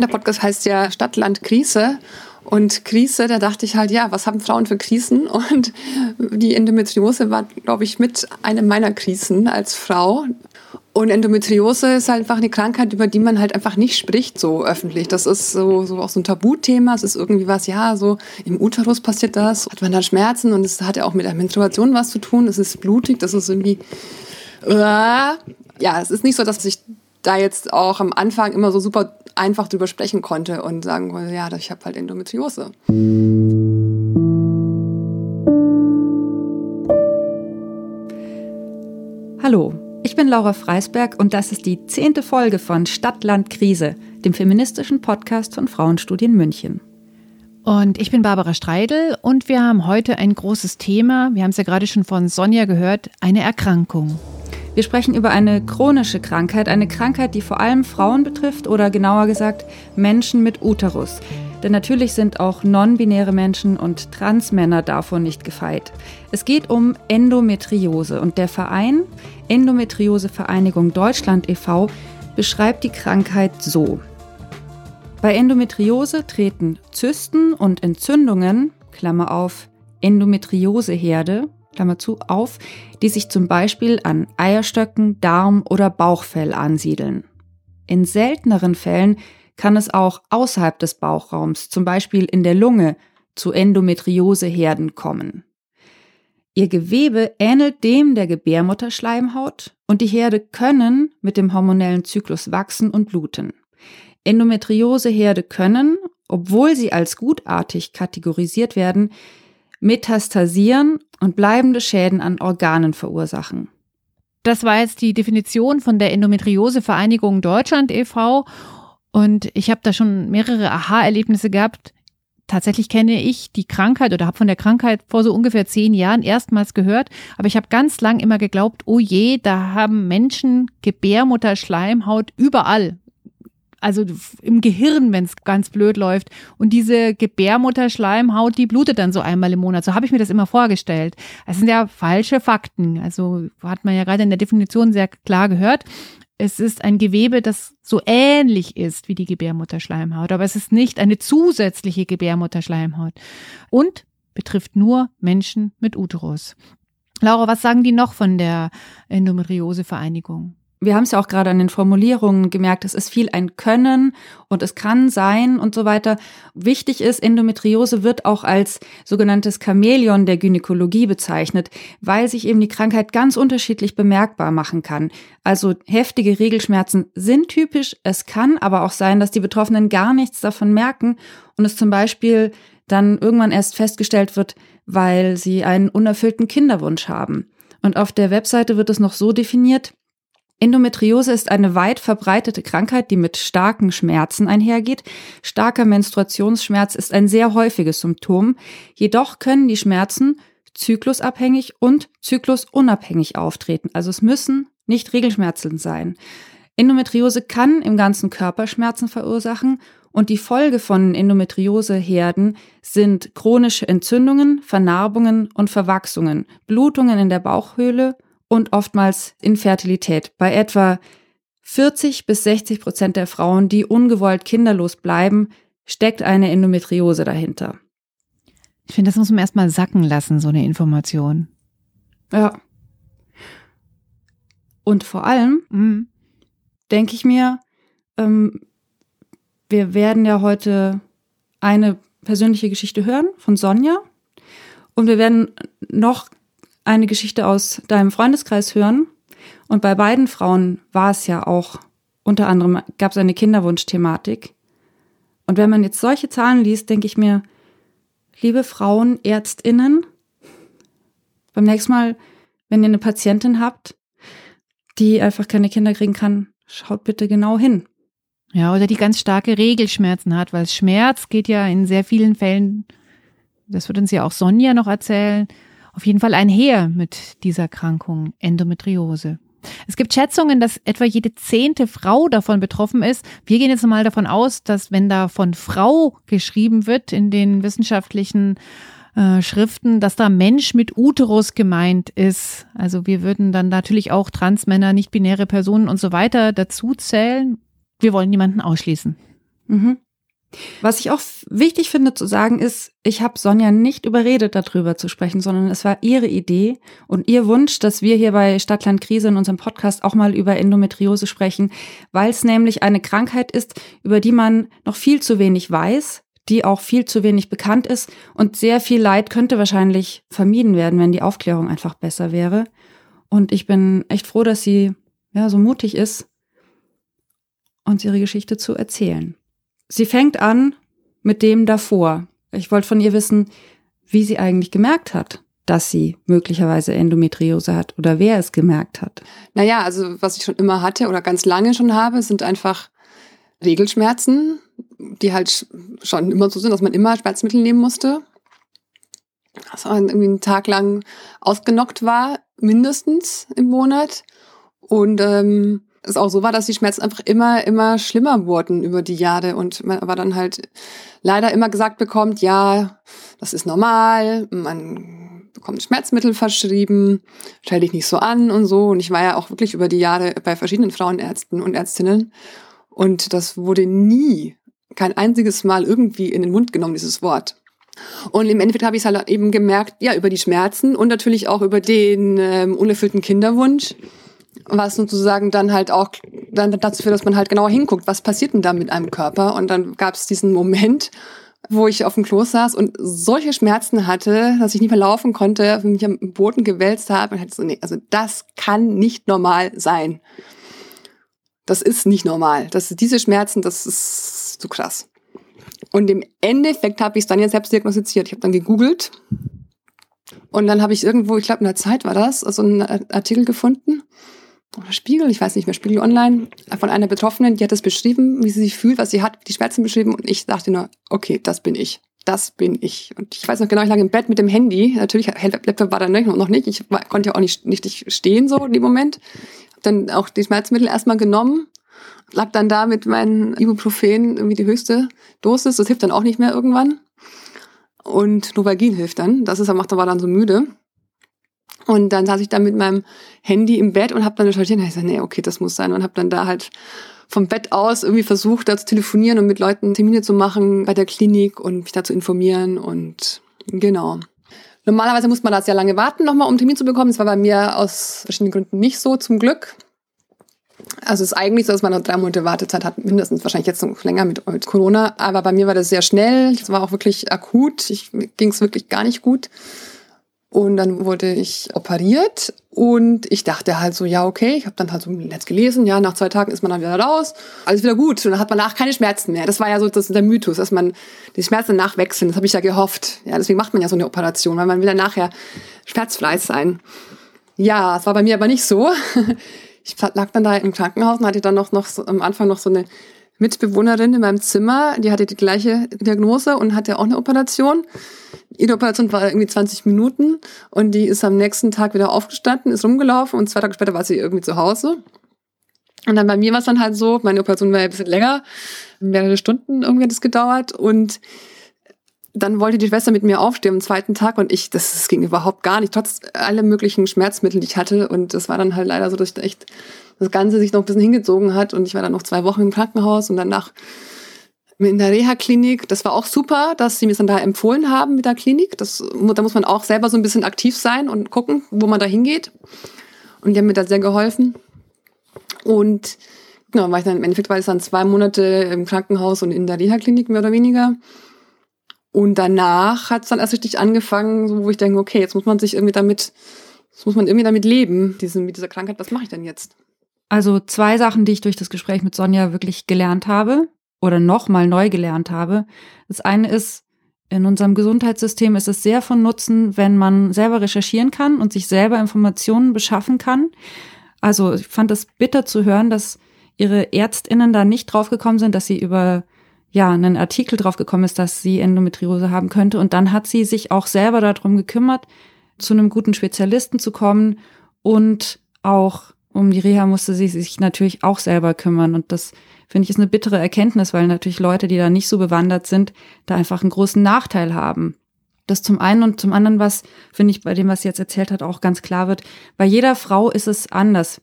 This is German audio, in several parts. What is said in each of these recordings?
Der Podcast heißt ja Stadt, Land, Krise. Und Krise, da dachte ich halt, ja, was haben Frauen für Krisen? Und die Endometriose war, glaube ich, mit einer meiner Krisen als Frau. Und Endometriose ist halt einfach eine Krankheit, über die man halt einfach nicht spricht so öffentlich. Das ist so, so auch so ein Tabuthema. Es ist irgendwie was, ja, so im Uterus passiert das, hat man da Schmerzen und es hat ja auch mit der Menstruation was zu tun. Es ist blutig, das ist irgendwie, äh, ja, es ist nicht so, dass ich da jetzt auch am Anfang immer so super einfach drüber sprechen konnte und sagen konnte, ja, ich habe halt Endometriose. Hallo, ich bin Laura Freisberg und das ist die zehnte Folge von Stadt, Land, Krise, dem feministischen Podcast von Frauenstudien München. Und ich bin Barbara Streidel und wir haben heute ein großes Thema. Wir haben es ja gerade schon von Sonja gehört, eine Erkrankung. Wir sprechen über eine chronische Krankheit, eine Krankheit, die vor allem Frauen betrifft oder genauer gesagt Menschen mit Uterus. Denn natürlich sind auch non-binäre Menschen und Transmänner davon nicht gefeit. Es geht um Endometriose und der Verein Endometriose Vereinigung Deutschland e.V. beschreibt die Krankheit so. Bei Endometriose treten Zysten und Entzündungen, Klammer auf, Endometrioseherde, Klammer zu, auf, die sich zum Beispiel an Eierstöcken, Darm oder Bauchfell ansiedeln. In selteneren Fällen kann es auch außerhalb des Bauchraums, zum Beispiel in der Lunge, zu Endometrioseherden kommen. Ihr Gewebe ähnelt dem der Gebärmutterschleimhaut und die Herde können mit dem hormonellen Zyklus wachsen und bluten. Endometrioseherde können, obwohl sie als gutartig kategorisiert werden, metastasieren und bleibende Schäden an Organen verursachen. Das war jetzt die Definition von der Endometriose Vereinigung Deutschland e.V. Und ich habe da schon mehrere Aha-Erlebnisse gehabt. Tatsächlich kenne ich die Krankheit oder habe von der Krankheit vor so ungefähr zehn Jahren erstmals gehört, aber ich habe ganz lang immer geglaubt, oh je, da haben Menschen Gebärmutterschleimhaut überall also im Gehirn, wenn es ganz blöd läuft. Und diese Gebärmutterschleimhaut, die blutet dann so einmal im Monat. So habe ich mir das immer vorgestellt. Das sind ja falsche Fakten. Also hat man ja gerade in der Definition sehr klar gehört. Es ist ein Gewebe, das so ähnlich ist wie die Gebärmutterschleimhaut, aber es ist nicht eine zusätzliche Gebärmutterschleimhaut und betrifft nur Menschen mit Uterus. Laura, was sagen die noch von der Endometriose-Vereinigung? Wir haben es ja auch gerade an den Formulierungen gemerkt, es ist viel ein Können und es kann sein und so weiter. Wichtig ist, Endometriose wird auch als sogenanntes Chamäleon der Gynäkologie bezeichnet, weil sich eben die Krankheit ganz unterschiedlich bemerkbar machen kann. Also heftige Regelschmerzen sind typisch, es kann aber auch sein, dass die Betroffenen gar nichts davon merken und es zum Beispiel dann irgendwann erst festgestellt wird, weil sie einen unerfüllten Kinderwunsch haben. Und auf der Webseite wird es noch so definiert, Endometriose ist eine weit verbreitete Krankheit, die mit starken Schmerzen einhergeht. Starker Menstruationsschmerz ist ein sehr häufiges Symptom. Jedoch können die Schmerzen zyklusabhängig und zyklusunabhängig auftreten. Also es müssen nicht Regelschmerzen sein. Endometriose kann im ganzen Körper Schmerzen verursachen und die Folge von Endometrioseherden sind chronische Entzündungen, Vernarbungen und Verwachsungen, Blutungen in der Bauchhöhle und oftmals Infertilität. Bei etwa 40 bis 60 Prozent der Frauen, die ungewollt kinderlos bleiben, steckt eine Endometriose dahinter. Ich finde, das muss man erstmal sacken lassen, so eine Information. Ja. Und vor allem mhm. denke ich mir, ähm, wir werden ja heute eine persönliche Geschichte hören von Sonja und wir werden noch eine Geschichte aus deinem Freundeskreis hören. Und bei beiden Frauen war es ja auch, unter anderem gab es eine Kinderwunschthematik. Und wenn man jetzt solche Zahlen liest, denke ich mir, liebe Frauen, Ärztinnen, beim nächsten Mal, wenn ihr eine Patientin habt, die einfach keine Kinder kriegen kann, schaut bitte genau hin. Ja, oder die ganz starke Regelschmerzen hat, weil Schmerz geht ja in sehr vielen Fällen, das wird uns ja auch Sonja noch erzählen, auf jeden Fall einher mit dieser Krankung Endometriose. Es gibt Schätzungen, dass etwa jede zehnte Frau davon betroffen ist. Wir gehen jetzt mal davon aus, dass wenn da von Frau geschrieben wird in den wissenschaftlichen äh, Schriften, dass da Mensch mit Uterus gemeint ist. Also wir würden dann natürlich auch Transmänner, nicht-binäre Personen und so weiter dazu zählen. Wir wollen niemanden ausschließen. Mhm. Was ich auch wichtig finde zu sagen ist, ich habe Sonja nicht überredet, darüber zu sprechen, sondern es war ihre Idee und ihr Wunsch, dass wir hier bei Stadtland Krise in unserem Podcast auch mal über Endometriose sprechen, weil es nämlich eine Krankheit ist, über die man noch viel zu wenig weiß, die auch viel zu wenig bekannt ist und sehr viel Leid könnte wahrscheinlich vermieden werden, wenn die Aufklärung einfach besser wäre. Und ich bin echt froh, dass sie ja so mutig ist, uns ihre Geschichte zu erzählen. Sie fängt an mit dem davor. Ich wollte von ihr wissen, wie sie eigentlich gemerkt hat, dass sie möglicherweise Endometriose hat oder wer es gemerkt hat. Naja, also was ich schon immer hatte oder ganz lange schon habe, sind einfach Regelschmerzen, die halt schon immer so sind, dass man immer Schmerzmittel nehmen musste. Dass man irgendwie einen Tag lang ausgenockt war, mindestens im Monat. Und ähm, es auch so war, dass die Schmerzen einfach immer, immer schlimmer wurden über die Jahre und man aber dann halt leider immer gesagt bekommt, ja, das ist normal, man bekommt Schmerzmittel verschrieben, stell dich nicht so an und so. Und ich war ja auch wirklich über die Jahre bei verschiedenen Frauenärzten und Ärztinnen und das wurde nie, kein einziges Mal irgendwie in den Mund genommen, dieses Wort. Und im Endeffekt habe ich es halt eben gemerkt, ja, über die Schmerzen und natürlich auch über den ähm, unerfüllten Kinderwunsch was sozusagen dann halt auch dann dazu führt, dass man halt genauer hinguckt, was passiert denn da mit einem Körper. Und dann gab es diesen Moment, wo ich auf dem Klo saß und solche Schmerzen hatte, dass ich nicht mehr laufen konnte, mich am Boden gewälzt habe und hatte so, nee, also das kann nicht normal sein. Das ist nicht normal. Das, diese Schmerzen, das ist zu krass. Und im Endeffekt habe ich es dann jetzt selbst diagnostiziert. Ich habe dann gegoogelt und dann habe ich irgendwo, ich glaube in der Zeit war das, also einen Artikel gefunden Spiegel, ich weiß nicht mehr, Spiegel Online, von einer Betroffenen, die hat das beschrieben, wie sie sich fühlt, was sie hat, die Schmerzen beschrieben und ich dachte nur, okay, das bin ich. Das bin ich. Und ich weiß noch genau, ich lag im Bett mit dem Handy. Natürlich, Laptop war da noch nicht. Ich konnte ja auch nicht, nicht stehen so in dem Moment. Hab dann auch die Schmerzmittel erstmal genommen. Lag dann da mit meinen Ibuprofen, irgendwie die höchste Dosis. Das hilft dann auch nicht mehr irgendwann. Und Novagin hilft dann. Das ist, macht aber dann so müde. Und dann saß ich da mit meinem Handy im Bett und habe dann recherchiert und ich gesagt, nee, okay, das muss sein. Und habe dann da halt vom Bett aus irgendwie versucht, da zu telefonieren und mit Leuten Termine zu machen bei der Klinik und mich da zu informieren und genau. Normalerweise muss man da sehr lange warten, nochmal um einen Termin zu bekommen. Das war bei mir aus verschiedenen Gründen nicht so, zum Glück. Also es ist eigentlich so, dass man noch drei Monate Wartezeit hat, mindestens wahrscheinlich jetzt noch länger mit, mit Corona. Aber bei mir war das sehr schnell. Es war auch wirklich akut. Ich ging es wirklich gar nicht gut. Und dann wurde ich operiert und ich dachte halt so, ja, okay, ich habe dann halt so im Netz gelesen, ja, nach zwei Tagen ist man dann wieder raus, alles wieder gut und dann hat man danach keine Schmerzen mehr. Das war ja so das, der Mythos, dass man die Schmerzen danach wechseln. Das habe ich ja gehofft. Ja, deswegen macht man ja so eine Operation, weil man will dann nachher schmerzfrei sein. Ja, es war bei mir aber nicht so. Ich lag dann da im Krankenhaus und hatte dann noch, noch so, am Anfang noch so eine Mitbewohnerin in meinem Zimmer, die hatte die gleiche Diagnose und hatte auch eine Operation. Ihre Operation war irgendwie 20 Minuten und die ist am nächsten Tag wieder aufgestanden, ist rumgelaufen und zwei Tage später war sie irgendwie zu Hause. Und dann bei mir war es dann halt so, meine Operation war ein bisschen länger, mehrere Stunden irgendwie hat es gedauert und dann wollte die Schwester mit mir aufstehen am zweiten Tag und ich, das, das ging überhaupt gar nicht, trotz aller möglichen Schmerzmittel, die ich hatte. Und das war dann halt leider so, dass ich echt das Ganze sich noch ein bisschen hingezogen hat und ich war dann noch zwei Wochen im Krankenhaus und danach in der Reha-Klinik. Das war auch super, dass sie mir dann da empfohlen haben mit der Klinik. Das, da muss man auch selber so ein bisschen aktiv sein und gucken, wo man da hingeht. Und die haben mir da sehr geholfen. Und genau, war ich dann im Endeffekt war ich dann zwei Monate im Krankenhaus und in der Reha-Klinik mehr oder weniger. Und danach hat es dann erst richtig angefangen, wo ich denke, okay, jetzt muss man sich irgendwie damit, jetzt muss man irgendwie damit leben, diese, mit dieser Krankheit, was mache ich denn jetzt? Also zwei Sachen, die ich durch das Gespräch mit Sonja wirklich gelernt habe oder nochmal neu gelernt habe. Das eine ist, in unserem Gesundheitssystem ist es sehr von Nutzen, wenn man selber recherchieren kann und sich selber Informationen beschaffen kann. Also ich fand es bitter zu hören, dass ihre Ärztinnen da nicht draufgekommen sind, dass sie über ja, einen Artikel drauf gekommen ist, dass sie Endometriose haben könnte. Und dann hat sie sich auch selber darum gekümmert, zu einem guten Spezialisten zu kommen und auch um die Reha musste sie sich natürlich auch selber kümmern. Und das finde ich ist eine bittere Erkenntnis, weil natürlich Leute, die da nicht so bewandert sind, da einfach einen großen Nachteil haben. Das zum einen und zum anderen, was, finde ich, bei dem, was sie jetzt erzählt hat, auch ganz klar wird. Bei jeder Frau ist es anders.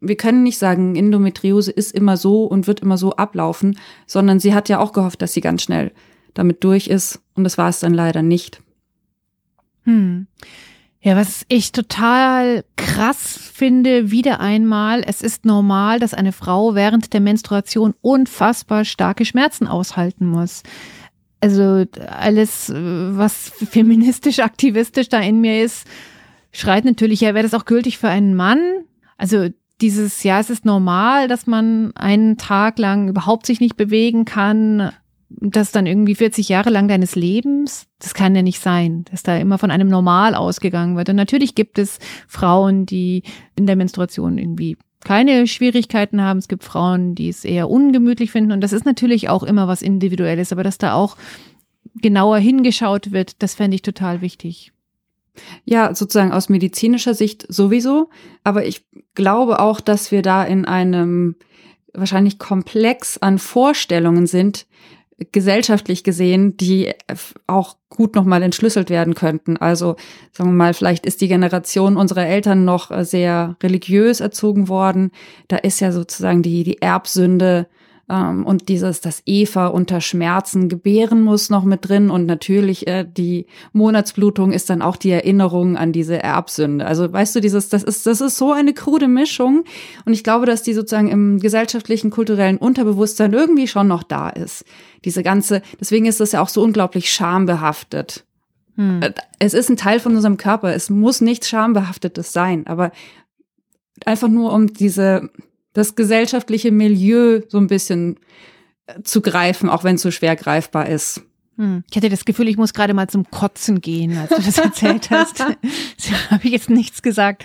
Wir können nicht sagen, Endometriose ist immer so und wird immer so ablaufen, sondern sie hat ja auch gehofft, dass sie ganz schnell damit durch ist und das war es dann leider nicht. Hm. Ja, was ich total krass finde, wieder einmal, es ist normal, dass eine Frau während der Menstruation unfassbar starke Schmerzen aushalten muss. Also alles, was feministisch, aktivistisch da in mir ist, schreit natürlich, ja, wäre das auch gültig für einen Mann? Also dieses, ja, es ist normal, dass man einen Tag lang überhaupt sich nicht bewegen kann, das dann irgendwie 40 Jahre lang deines Lebens, das kann ja nicht sein, dass da immer von einem Normal ausgegangen wird. Und natürlich gibt es Frauen, die in der Menstruation irgendwie keine Schwierigkeiten haben. Es gibt Frauen, die es eher ungemütlich finden. Und das ist natürlich auch immer was Individuelles. Aber dass da auch genauer hingeschaut wird, das fände ich total wichtig. Ja, sozusagen aus medizinischer Sicht sowieso. Aber ich glaube auch, dass wir da in einem wahrscheinlich Komplex an Vorstellungen sind, gesellschaftlich gesehen, die auch gut nochmal entschlüsselt werden könnten. Also sagen wir mal, vielleicht ist die Generation unserer Eltern noch sehr religiös erzogen worden. Da ist ja sozusagen die, die Erbsünde ähm, und dieses, dass Eva unter Schmerzen gebären muss, noch mit drin. Und natürlich äh, die Monatsblutung ist dann auch die Erinnerung an diese Erbsünde. Also weißt du, dieses, das ist, das ist so eine krude Mischung. Und ich glaube, dass die sozusagen im gesellschaftlichen, kulturellen Unterbewusstsein irgendwie schon noch da ist. Diese ganze, deswegen ist das ja auch so unglaublich schambehaftet. Hm. Äh, es ist ein Teil von unserem Körper. Es muss nichts Schambehaftetes sein, aber einfach nur um diese das gesellschaftliche Milieu so ein bisschen äh, zu greifen, auch wenn es so schwer greifbar ist. Hm. Ich hatte das Gefühl, ich muss gerade mal zum Kotzen gehen, als du das erzählt hast. habe ich jetzt nichts gesagt.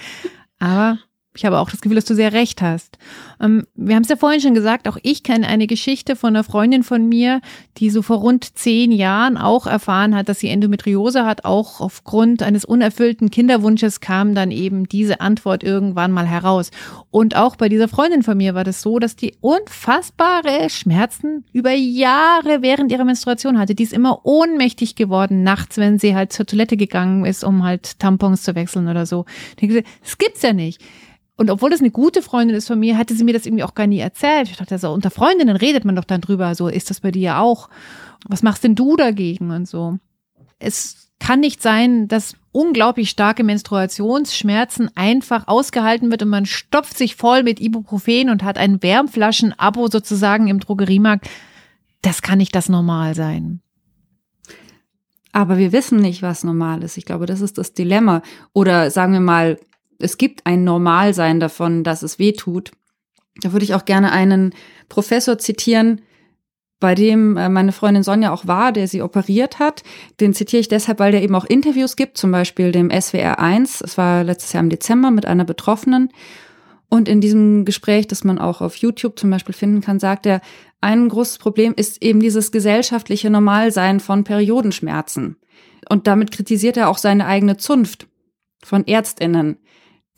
Aber ich habe auch das Gefühl, dass du sehr recht hast. Ähm, wir haben es ja vorhin schon gesagt, auch ich kenne eine Geschichte von einer Freundin von mir, die so vor rund zehn Jahren auch erfahren hat, dass sie Endometriose hat. Auch aufgrund eines unerfüllten Kinderwunsches kam dann eben diese Antwort irgendwann mal heraus. Und auch bei dieser Freundin von mir war das so, dass die unfassbare Schmerzen über Jahre während ihrer Menstruation hatte. Die ist immer ohnmächtig geworden nachts, wenn sie halt zur Toilette gegangen ist, um halt Tampons zu wechseln oder so. Das gibt's ja nicht. Und obwohl das eine gute Freundin ist von mir, hatte sie mir das irgendwie auch gar nie erzählt. Ich dachte so, unter Freundinnen redet man doch dann drüber. So, ist das bei dir auch? Was machst denn du dagegen und so? Es kann nicht sein, dass unglaublich starke Menstruationsschmerzen einfach ausgehalten wird und man stopft sich voll mit Ibuprofen und hat ein Wärmflaschen-Abo sozusagen im Drogeriemarkt. Das kann nicht das Normal sein. Aber wir wissen nicht, was normal ist. Ich glaube, das ist das Dilemma. Oder sagen wir mal, es gibt ein Normalsein davon, dass es weh tut. Da würde ich auch gerne einen Professor zitieren, bei dem äh, meine Freundin Sonja auch war, der sie operiert hat. Den zitiere ich deshalb, weil der eben auch Interviews gibt, zum Beispiel dem SWR 1. Es war letztes Jahr im Dezember mit einer Betroffenen. Und in diesem Gespräch, das man auch auf YouTube zum Beispiel finden kann, sagt er, ein großes Problem ist eben dieses gesellschaftliche Normalsein von Periodenschmerzen. Und damit kritisiert er auch seine eigene Zunft von Ärztinnen,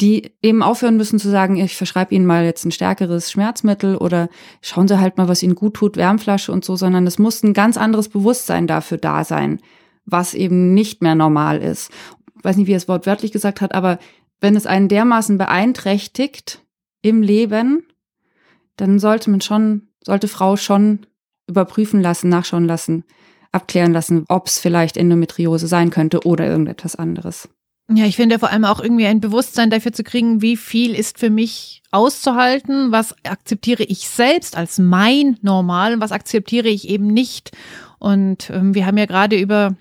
die eben aufhören müssen zu sagen, ich verschreibe Ihnen mal jetzt ein stärkeres Schmerzmittel oder schauen Sie halt mal, was Ihnen gut tut, Wärmflasche und so, sondern es muss ein ganz anderes Bewusstsein dafür da sein, was eben nicht mehr normal ist. Ich weiß nicht, wie er es wortwörtlich gesagt hat, aber wenn es einen dermaßen beeinträchtigt im Leben, dann sollte man schon, sollte Frau schon überprüfen lassen, nachschauen lassen, abklären lassen, ob es vielleicht Endometriose sein könnte oder irgendetwas anderes. Ja, ich finde vor allem auch irgendwie ein Bewusstsein dafür zu kriegen, wie viel ist für mich auszuhalten, was akzeptiere ich selbst als mein Normal und was akzeptiere ich eben nicht. Und ähm, wir haben ja gerade über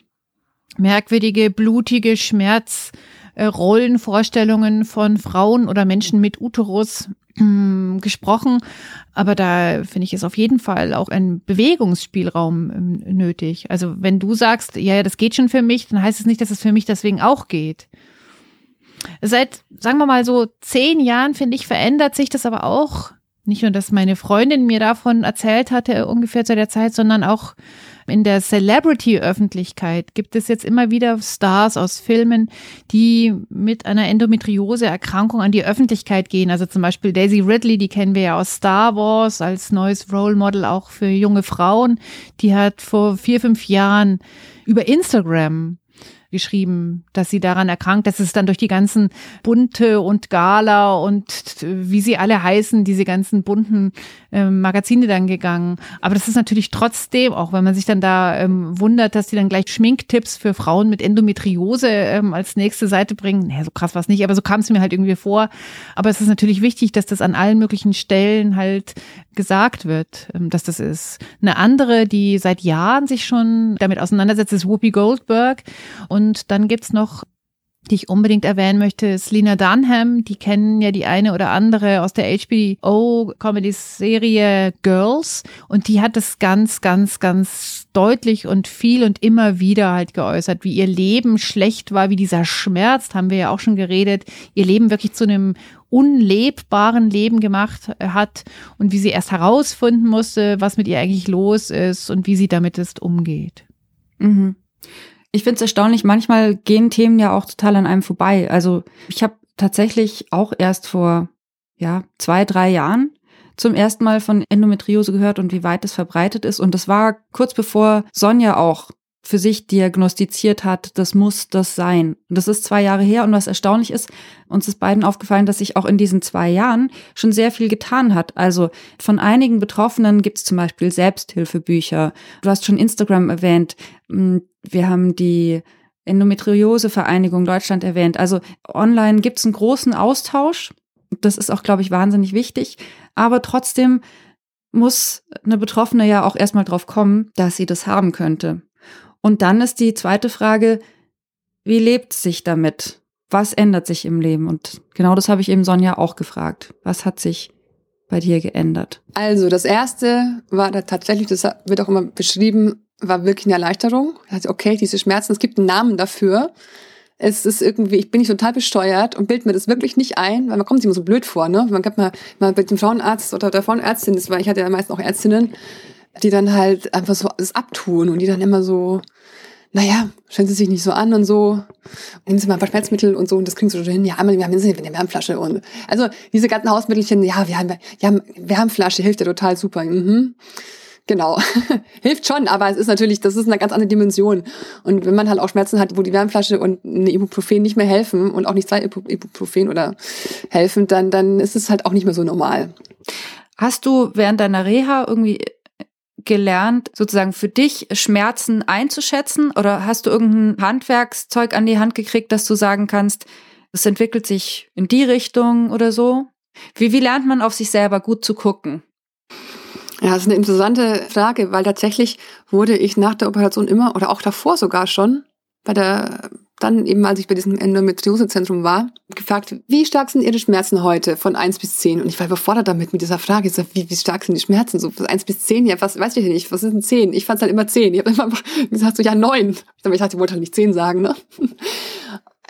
merkwürdige, blutige Schmerzrollenvorstellungen äh, von Frauen oder Menschen mit Uterus ähm, gesprochen. Aber da finde ich es auf jeden Fall auch ein Bewegungsspielraum ähm, nötig. Also wenn du sagst, ja, ja, das geht schon für mich, dann heißt es nicht, dass es für mich deswegen auch geht. Seit, sagen wir mal so, zehn Jahren, finde ich, verändert sich das aber auch. Nicht nur, dass meine Freundin mir davon erzählt hatte, ungefähr zu der Zeit, sondern auch in der Celebrity-Öffentlichkeit gibt es jetzt immer wieder Stars aus Filmen, die mit einer Endometriose-Erkrankung an die Öffentlichkeit gehen. Also zum Beispiel Daisy Ridley, die kennen wir ja aus Star Wars als neues Role Model auch für junge Frauen. Die hat vor vier, fünf Jahren über Instagram geschrieben, dass sie daran erkrankt. Das ist dann durch die ganzen Bunte und Gala und wie sie alle heißen, diese ganzen bunten äh, Magazine dann gegangen. Aber das ist natürlich trotzdem, auch wenn man sich dann da ähm, wundert, dass sie dann gleich Schminktipps für Frauen mit Endometriose ähm, als nächste Seite bringen. Naja, so krass war es nicht, aber so kam es mir halt irgendwie vor. Aber es ist natürlich wichtig, dass das an allen möglichen Stellen halt gesagt wird, ähm, dass das ist. Eine andere, die seit Jahren sich schon damit auseinandersetzt, ist Whoopi Goldberg. Und dann gibt's noch die ich unbedingt erwähnen möchte, ist Lena Dunham. Die kennen ja die eine oder andere aus der HBO-Comedy-Serie Girls. Und die hat es ganz, ganz, ganz deutlich und viel und immer wieder halt geäußert, wie ihr Leben schlecht war, wie dieser Schmerz, haben wir ja auch schon geredet, ihr Leben wirklich zu einem unlebbaren Leben gemacht hat und wie sie erst herausfinden musste, was mit ihr eigentlich los ist und wie sie damit ist umgeht. Mhm. Ich finde es erstaunlich, manchmal gehen Themen ja auch total an einem vorbei. Also ich habe tatsächlich auch erst vor ja, zwei, drei Jahren zum ersten Mal von Endometriose gehört und wie weit es verbreitet ist. Und das war kurz bevor Sonja auch für sich diagnostiziert hat, das muss das sein. Und das ist zwei Jahre her und was erstaunlich ist, uns ist beiden aufgefallen, dass sich auch in diesen zwei Jahren schon sehr viel getan hat. Also von einigen Betroffenen gibt es zum Beispiel Selbsthilfebücher. Du hast schon Instagram erwähnt. Hm, wir haben die Endometriose-Vereinigung Deutschland erwähnt. Also online gibt es einen großen Austausch. Das ist auch, glaube ich, wahnsinnig wichtig. Aber trotzdem muss eine Betroffene ja auch erstmal drauf kommen, dass sie das haben könnte. Und dann ist die zweite Frage, wie lebt sich damit? Was ändert sich im Leben? Und genau das habe ich eben Sonja auch gefragt. Was hat sich bei dir geändert? Also das erste war da tatsächlich, das wird auch immer beschrieben, war wirklich eine Erleichterung. Okay, diese Schmerzen, es gibt einen Namen dafür. Es ist irgendwie, ich bin nicht total besteuert und bild mir das wirklich nicht ein, weil man kommt sich immer so blöd vor, ne? Man kann mal, mal mit dem Frauenarzt oder der Frauenärztin, das war, ich hatte ja meistens auch Ärztinnen, die dann halt einfach so das abtun und die dann immer so, naja, stellen Sie sich nicht so an und so, nehmen Sie mal ein paar Schmerzmittel und so und das kriegen Sie schon hin. Ja, einmal, wir haben eine Wärmflasche und, also diese ganzen Hausmittelchen, ja, wir haben, ja, Wärmflasche hilft ja total super. Mhm. Genau. Hilft schon, aber es ist natürlich, das ist eine ganz andere Dimension. Und wenn man halt auch Schmerzen hat, wo die Wärmflasche und eine Ibuprofen nicht mehr helfen und auch nicht zwei Ibuprofen oder helfen, dann, dann ist es halt auch nicht mehr so normal. Hast du während deiner Reha irgendwie gelernt, sozusagen für dich Schmerzen einzuschätzen? Oder hast du irgendein Handwerkszeug an die Hand gekriegt, dass du sagen kannst, es entwickelt sich in die Richtung oder so? Wie, wie lernt man auf sich selber gut zu gucken? Ja, das ist eine interessante Frage, weil tatsächlich wurde ich nach der Operation immer oder auch davor sogar schon bei der dann eben, als ich bei diesem Endometriosezentrum war, gefragt, wie stark sind Ihre Schmerzen heute von eins bis zehn? Und ich war überfordert damit, mit dieser Frage. Ich sag, wie, wie stark sind die Schmerzen? So von eins bis zehn? Ja, was weiß ich nicht. Was sind zehn? Ich fand es halt immer zehn. Ich habe immer gesagt, so, ja, neun. Ich dachte, ich wollte halt nicht zehn sagen, ne?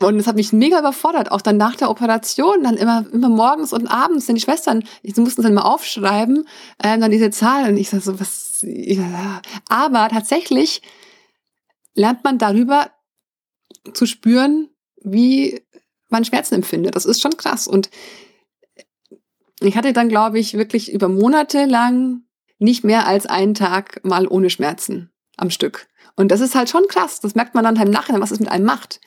Und das hat mich mega überfordert, auch dann nach der Operation, dann immer, immer morgens und abends, denn die Schwestern, sie mussten es dann immer aufschreiben, äh, dann diese Zahlen. Und ich sag so, was, ja. Aber tatsächlich lernt man darüber zu spüren, wie man Schmerzen empfindet. Das ist schon krass. Und ich hatte dann, glaube ich, wirklich über Monate lang nicht mehr als einen Tag mal ohne Schmerzen am Stück. Und das ist halt schon krass. Das merkt man dann halt im Nachhinein, was es mit einem macht.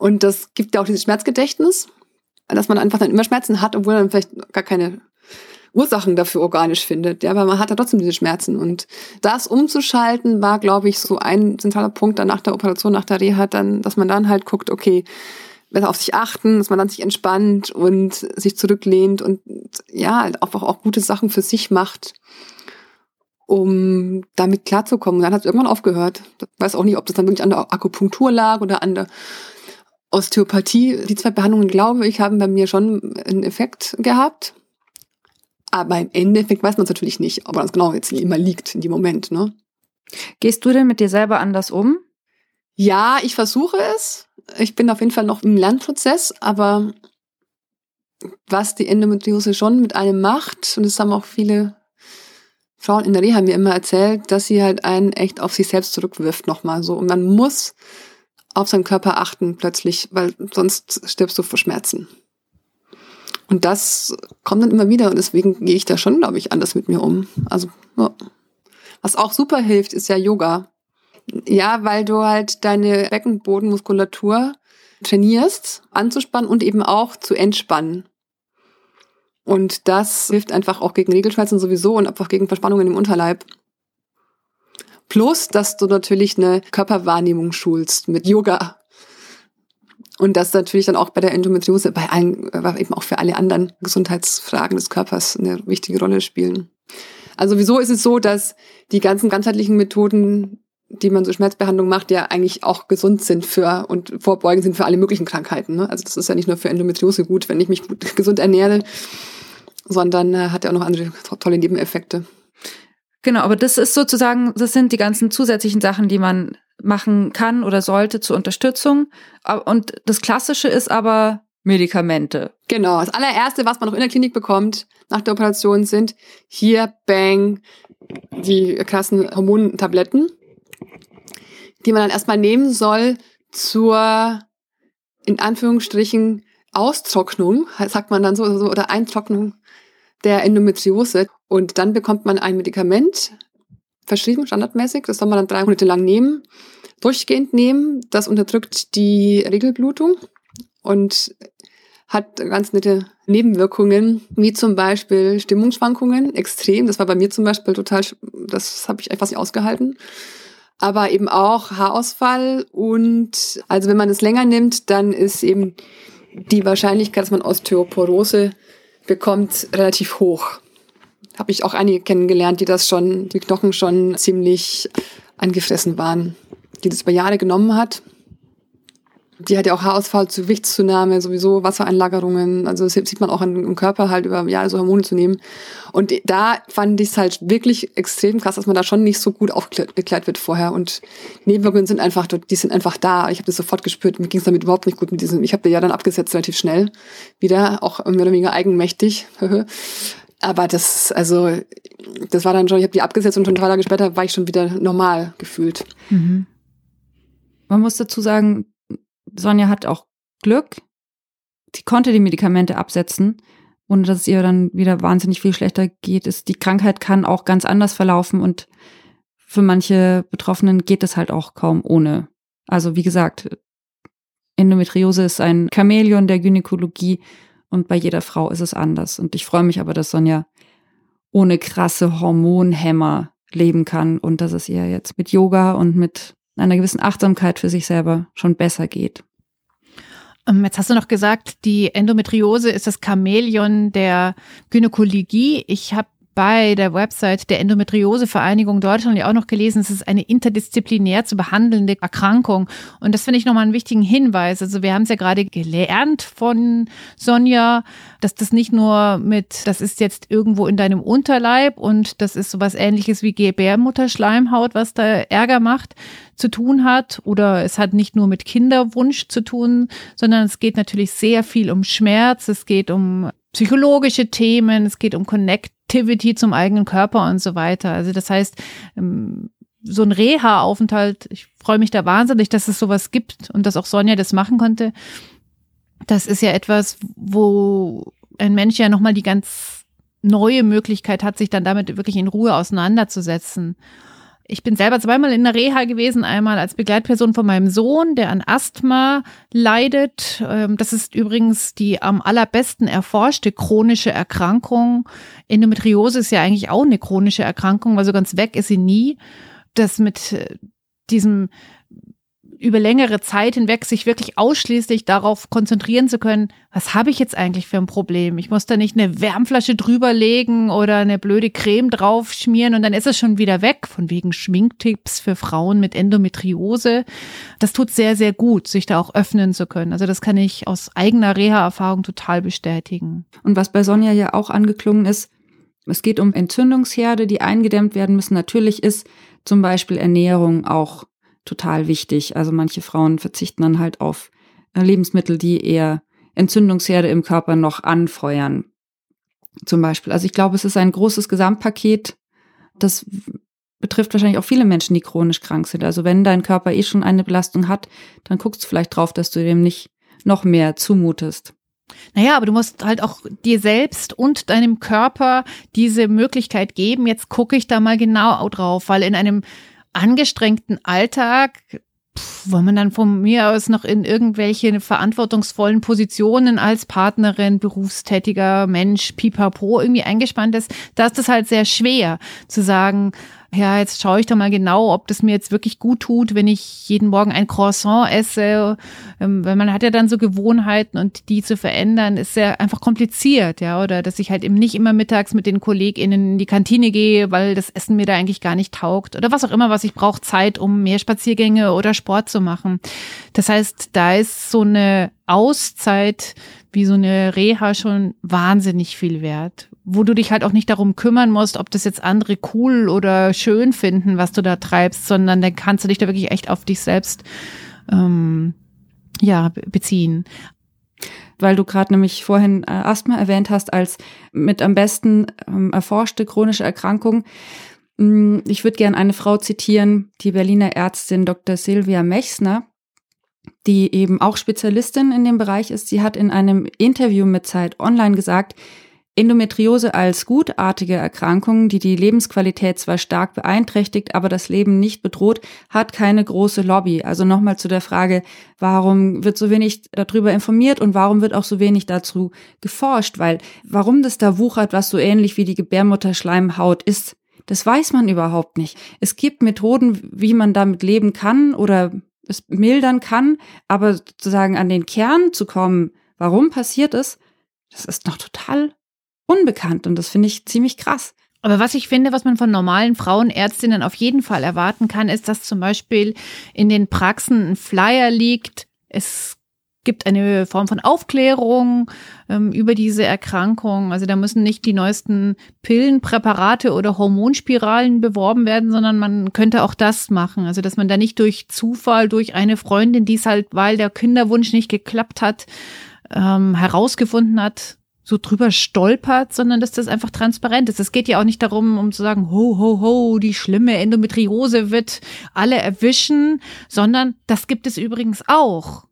Und das gibt ja auch dieses Schmerzgedächtnis, dass man einfach dann immer Schmerzen hat, obwohl man vielleicht gar keine Ursachen dafür organisch findet. Ja, aber man hat ja trotzdem diese Schmerzen. Und das umzuschalten war, glaube ich, so ein zentraler Punkt dann nach der Operation, nach der Reha, dann, dass man dann halt guckt, okay, besser auf sich achten, dass man dann sich entspannt und sich zurücklehnt und ja, halt einfach auch gute Sachen für sich macht, um damit klarzukommen. Und dann hat es irgendwann aufgehört. Ich weiß auch nicht, ob das dann wirklich an der Akupunktur lag oder an der Osteopathie. Die zwei Behandlungen, glaube ich, haben bei mir schon einen Effekt gehabt. Aber im Endeffekt weiß man es natürlich nicht, ob man das genau jetzt immer liegt in dem Moment. Ne? Gehst du denn mit dir selber anders um? Ja, ich versuche es. Ich bin auf jeden Fall noch im Lernprozess, aber was die Endometriose schon mit einem macht, und das haben auch viele Frauen in der Reha mir immer erzählt, dass sie halt einen echt auf sich selbst zurückwirft nochmal so. Und man muss auf seinen Körper achten plötzlich, weil sonst stirbst du vor Schmerzen. Und das kommt dann immer wieder und deswegen gehe ich da schon, glaube ich, anders mit mir um. Also, ja. was auch super hilft, ist ja Yoga. Ja, weil du halt deine Beckenbodenmuskulatur trainierst, anzuspannen und eben auch zu entspannen. Und das hilft einfach auch gegen Regelschmerzen sowieso und einfach gegen Verspannungen im Unterleib. Plus, dass du natürlich eine Körperwahrnehmung schulst mit Yoga. Und das natürlich dann auch bei der Endometriose, bei allen, eben auch für alle anderen Gesundheitsfragen des Körpers eine wichtige Rolle spielen. Also wieso ist es so, dass die ganzen ganzheitlichen Methoden die man so Schmerzbehandlung macht, ja eigentlich auch gesund sind für und vorbeugend sind für alle möglichen Krankheiten. Ne? Also das ist ja nicht nur für Endometriose gut, wenn ich mich gut, gesund ernähre, sondern äh, hat ja auch noch andere tolle Nebeneffekte. Genau, aber das ist sozusagen, das sind die ganzen zusätzlichen Sachen, die man machen kann oder sollte zur Unterstützung. Und das Klassische ist aber Medikamente. Genau, das allererste, was man noch in der Klinik bekommt nach der Operation, sind hier, bang, die krassen Hormontabletten die man dann erstmal nehmen soll zur, in Anführungsstrichen, Austrocknung, sagt man dann so, oder Eintrocknung der Endometriose. Und dann bekommt man ein Medikament, verschrieben, standardmäßig, das soll man dann drei Monate lang nehmen, durchgehend nehmen. Das unterdrückt die Regelblutung und hat ganz nette Nebenwirkungen, wie zum Beispiel Stimmungsschwankungen, extrem. Das war bei mir zum Beispiel total, das habe ich einfach nicht ausgehalten aber eben auch Haarausfall und also wenn man es länger nimmt, dann ist eben die Wahrscheinlichkeit, dass man Osteoporose bekommt, relativ hoch. Habe ich auch einige kennengelernt, die das schon, die Knochen schon ziemlich angefressen waren, die das über Jahre genommen hat die hat ja auch Haarausfall, zu Gewichtszunahme, sowieso Wassereinlagerungen. Also das sieht man auch im Körper halt über ja, so Hormone zu nehmen. Und da fand ich es halt wirklich extrem krass, dass man da schon nicht so gut aufgeklärt wird vorher. Und Nebenwirkungen sind einfach, die sind einfach da. Ich habe das sofort gespürt. Mir ging es damit überhaupt nicht gut mit diesem. Ich habe ja dann abgesetzt relativ schnell wieder, auch mehr oder weniger eigenmächtig. Aber das, also, das war dann schon, ich habe die abgesetzt und schon drei Tage später war ich schon wieder normal gefühlt. Mhm. Man muss dazu sagen, Sonja hat auch Glück. Sie konnte die Medikamente absetzen, ohne dass es ihr dann wieder wahnsinnig viel schlechter geht. Ist, die Krankheit kann auch ganz anders verlaufen und für manche Betroffenen geht es halt auch kaum ohne. Also wie gesagt, Endometriose ist ein Chamäleon der Gynäkologie und bei jeder Frau ist es anders. Und ich freue mich aber, dass Sonja ohne krasse Hormonhämmer leben kann und dass es ihr jetzt mit Yoga und mit einer gewissen Achtsamkeit für sich selber schon besser geht. Ähm, jetzt hast du noch gesagt, die Endometriose ist das Chamäleon der Gynäkologie. Ich habe bei der Website der Endometriose-Vereinigung Deutschland ja auch noch gelesen, es ist eine interdisziplinär zu behandelnde Erkrankung. Und das finde ich nochmal einen wichtigen Hinweis. Also wir haben es ja gerade gelernt von Sonja, dass das nicht nur mit, das ist jetzt irgendwo in deinem Unterleib und das ist sowas ähnliches wie Gebärmutterschleimhaut, was da Ärger macht, zu tun hat. Oder es hat nicht nur mit Kinderwunsch zu tun, sondern es geht natürlich sehr viel um Schmerz, es geht um psychologische Themen, es geht um Connectivity zum eigenen Körper und so weiter. Also das heißt, ähm, so ein Reha-Aufenthalt, ich freue mich da wahnsinnig, dass es sowas gibt und dass auch Sonja das machen konnte. Das ist ja etwas, wo ein Mensch ja nochmal die ganz neue Möglichkeit hat, sich dann damit wirklich in Ruhe auseinanderzusetzen. Ich bin selber zweimal in der Reha gewesen, einmal als Begleitperson von meinem Sohn, der an Asthma leidet. Ähm, das ist übrigens die am allerbesten erforschte chronische Erkrankung. Endometriose ist ja eigentlich auch eine chronische Erkrankung, weil so ganz weg ist sie nie. Das mit äh, diesem über längere Zeit hinweg sich wirklich ausschließlich darauf konzentrieren zu können, was habe ich jetzt eigentlich für ein Problem? Ich muss da nicht eine Wärmflasche drüberlegen oder eine blöde Creme drauf schmieren und dann ist es schon wieder weg, von wegen Schminktipps für Frauen mit Endometriose. Das tut sehr, sehr gut, sich da auch öffnen zu können. Also das kann ich aus eigener Reha-Erfahrung total bestätigen. Und was bei Sonja ja auch angeklungen ist, es geht um Entzündungsherde, die eingedämmt werden müssen. Natürlich ist zum Beispiel Ernährung auch total wichtig. Also manche Frauen verzichten dann halt auf äh, Lebensmittel, die eher Entzündungsherde im Körper noch anfeuern. Zum Beispiel. Also ich glaube, es ist ein großes Gesamtpaket. Das betrifft wahrscheinlich auch viele Menschen, die chronisch krank sind. Also wenn dein Körper eh schon eine Belastung hat, dann guckst du vielleicht drauf, dass du dem nicht noch mehr zumutest. Naja, aber du musst halt auch dir selbst und deinem Körper diese Möglichkeit geben. Jetzt gucke ich da mal genau drauf, weil in einem angestrengten Alltag wo man dann von mir aus noch in irgendwelche verantwortungsvollen Positionen als Partnerin, berufstätiger Mensch, pipapo irgendwie eingespannt ist, da ist das halt sehr schwer zu sagen, ja, jetzt schaue ich doch mal genau, ob das mir jetzt wirklich gut tut, wenn ich jeden Morgen ein Croissant esse, ähm, weil man hat ja dann so Gewohnheiten und die zu verändern ist sehr einfach kompliziert, ja, oder dass ich halt eben nicht immer mittags mit den KollegInnen in die Kantine gehe, weil das Essen mir da eigentlich gar nicht taugt. Oder was auch immer, was ich brauche, Zeit, um mehr Spaziergänge oder Sport zu machen. Das heißt, da ist so eine Auszeit wie so eine Reha schon wahnsinnig viel wert wo du dich halt auch nicht darum kümmern musst, ob das jetzt andere cool oder schön finden, was du da treibst, sondern dann kannst du dich da wirklich echt auf dich selbst ähm, ja beziehen. Weil du gerade nämlich vorhin äh, Asthma erwähnt hast als mit am besten ähm, erforschte chronische Erkrankung. Mm, ich würde gerne eine Frau zitieren, die Berliner Ärztin Dr. Silvia Mechsner, die eben auch Spezialistin in dem Bereich ist. Sie hat in einem Interview mit Zeit Online gesagt, Endometriose als gutartige Erkrankung, die die Lebensqualität zwar stark beeinträchtigt, aber das Leben nicht bedroht, hat keine große Lobby. Also nochmal zu der Frage, warum wird so wenig darüber informiert und warum wird auch so wenig dazu geforscht? Weil warum das da wuchert, was so ähnlich wie die Gebärmutterschleimhaut ist, das weiß man überhaupt nicht. Es gibt Methoden, wie man damit leben kann oder es mildern kann, aber sozusagen an den Kern zu kommen, warum passiert es, das ist noch total unbekannt und das finde ich ziemlich krass. Aber was ich finde, was man von normalen Frauenärztinnen auf jeden Fall erwarten kann, ist, dass zum Beispiel in den Praxen ein Flyer liegt. Es gibt eine Form von Aufklärung ähm, über diese Erkrankung. Also da müssen nicht die neuesten Pillenpräparate oder Hormonspiralen beworben werden, sondern man könnte auch das machen. Also dass man da nicht durch Zufall, durch eine Freundin, die es halt, weil der Kinderwunsch nicht geklappt hat, ähm, herausgefunden hat, so drüber stolpert, sondern dass das einfach transparent ist. Es geht ja auch nicht darum, um zu sagen, ho, ho, ho, die schlimme Endometriose wird alle erwischen, sondern das gibt es übrigens auch.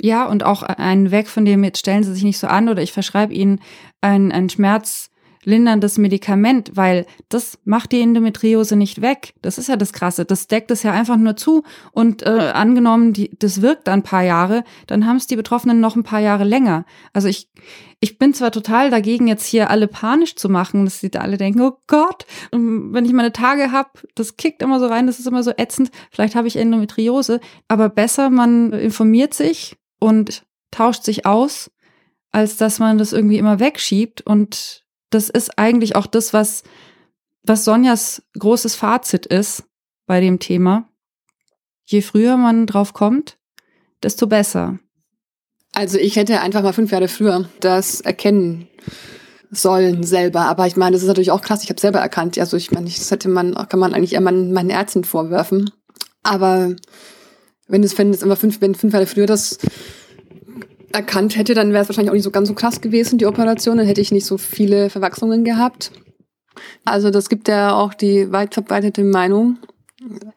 Ja, und auch ein Weg von dem, jetzt stellen Sie sich nicht so an oder ich verschreibe Ihnen ein, ein Schmerz, linderndes Medikament, weil das macht die Endometriose nicht weg. Das ist ja das Krasse. Das deckt es ja einfach nur zu. Und äh, angenommen, die, das wirkt ein paar Jahre, dann haben es die Betroffenen noch ein paar Jahre länger. Also ich, ich bin zwar total dagegen, jetzt hier alle panisch zu machen, dass sie da alle denken, oh Gott, wenn ich meine Tage habe, das kickt immer so rein, das ist immer so ätzend, vielleicht habe ich Endometriose. Aber besser, man informiert sich und tauscht sich aus, als dass man das irgendwie immer wegschiebt und das ist eigentlich auch das, was, was Sonjas großes Fazit ist bei dem Thema. Je früher man drauf kommt, desto besser. Also ich hätte einfach mal fünf Jahre früher das erkennen sollen selber. Aber ich meine, das ist natürlich auch krass. Ich habe selber erkannt. Also ich meine, das hätte man, kann man eigentlich eher meinen, meinen Ärzten vorwerfen. Aber wenn es, wenn es immer fünf, wenn fünf Jahre früher das erkannt hätte, dann wäre es wahrscheinlich auch nicht so ganz so krass gewesen, die Operation. Dann hätte ich nicht so viele Verwachsungen gehabt. Also das gibt ja auch die weit verbreitete Meinung,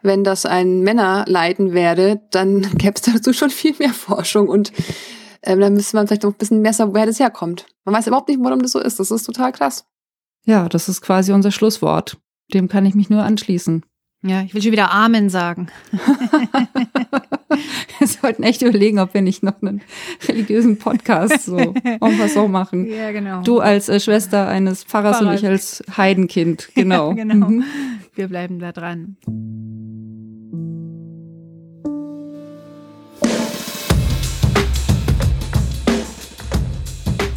wenn das ein Männerleiden wäre, dann gäbe es dazu schon viel mehr Forschung und ähm, dann müsste man vielleicht noch ein bisschen besser, woher das herkommt. Man weiß überhaupt nicht, warum das so ist. Das ist total krass. Ja, das ist quasi unser Schlusswort. Dem kann ich mich nur anschließen. Ja, ich will schon wieder Amen sagen. wir sollten echt überlegen, ob wir nicht noch einen religiösen Podcast so en passant machen. Ja, genau. Du als äh, Schwester eines Pfarrers Pfarrer. und ich als Heidenkind. Genau. Ja, genau. Mhm. Wir bleiben da dran.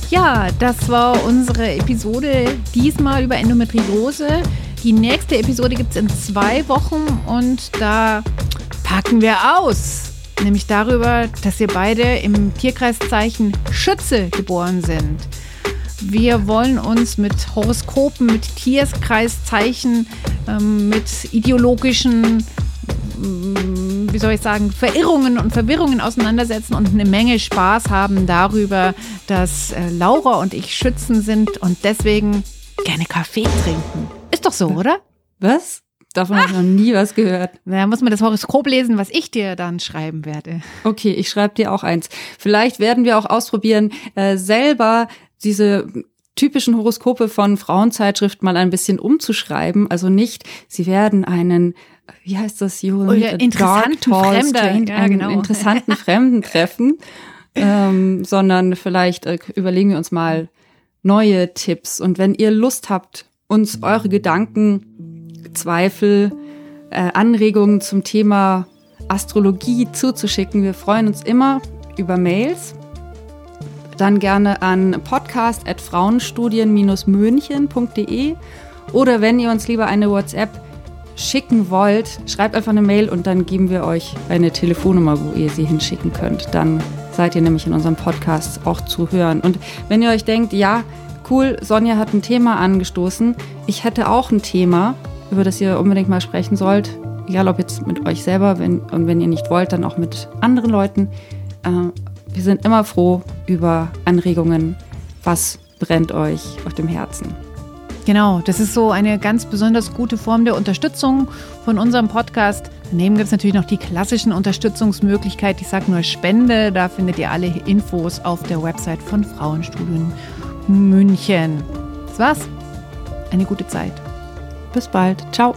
Ja, das war unsere Episode diesmal über Endometriose. Die nächste Episode gibt es in zwei Wochen und da packen wir aus. Nämlich darüber, dass wir beide im Tierkreiszeichen Schütze geboren sind. Wir wollen uns mit Horoskopen, mit Tierkreiszeichen, ähm, mit ideologischen, mm, wie soll ich sagen, Verirrungen und Verwirrungen auseinandersetzen und eine Menge Spaß haben darüber, dass äh, Laura und ich Schützen sind und deswegen gerne Kaffee trinken. Ist doch so, oder? Was? Davon habe ich noch nie was gehört. Na, muss man das Horoskop lesen, was ich dir dann schreiben werde. Okay, ich schreibe dir auch eins. Vielleicht werden wir auch ausprobieren, äh, selber diese typischen Horoskope von Frauenzeitschriften mal ein bisschen umzuschreiben. Also nicht, sie werden einen wie heißt das, you oh, ja, interessanten Fremden, ja, genau. interessanten Fremden treffen, ähm, sondern vielleicht äh, überlegen wir uns mal neue Tipps. Und wenn ihr Lust habt, uns eure Gedanken, Zweifel, äh, Anregungen zum Thema Astrologie zuzuschicken, wir freuen uns immer über Mails. Dann gerne an podcast.frauenstudien-münchen.de oder wenn ihr uns lieber eine WhatsApp schicken wollt, schreibt einfach eine Mail und dann geben wir euch eine Telefonnummer, wo ihr sie hinschicken könnt. Dann seid ihr nämlich in unserem Podcast auch zu hören. Und wenn ihr euch denkt, ja, cool, Sonja hat ein Thema angestoßen, ich hätte auch ein Thema, über das ihr unbedingt mal sprechen sollt, egal ob jetzt mit euch selber wenn, und wenn ihr nicht wollt, dann auch mit anderen Leuten. Äh, wir sind immer froh über Anregungen, was brennt euch auf dem Herzen. Genau, das ist so eine ganz besonders gute Form der Unterstützung von unserem Podcast. Daneben gibt es natürlich noch die klassischen Unterstützungsmöglichkeiten. Ich sage nur Spende, da findet ihr alle Infos auf der Website von Frauenstudien München. Das war's. Eine gute Zeit. Bis bald. Ciao.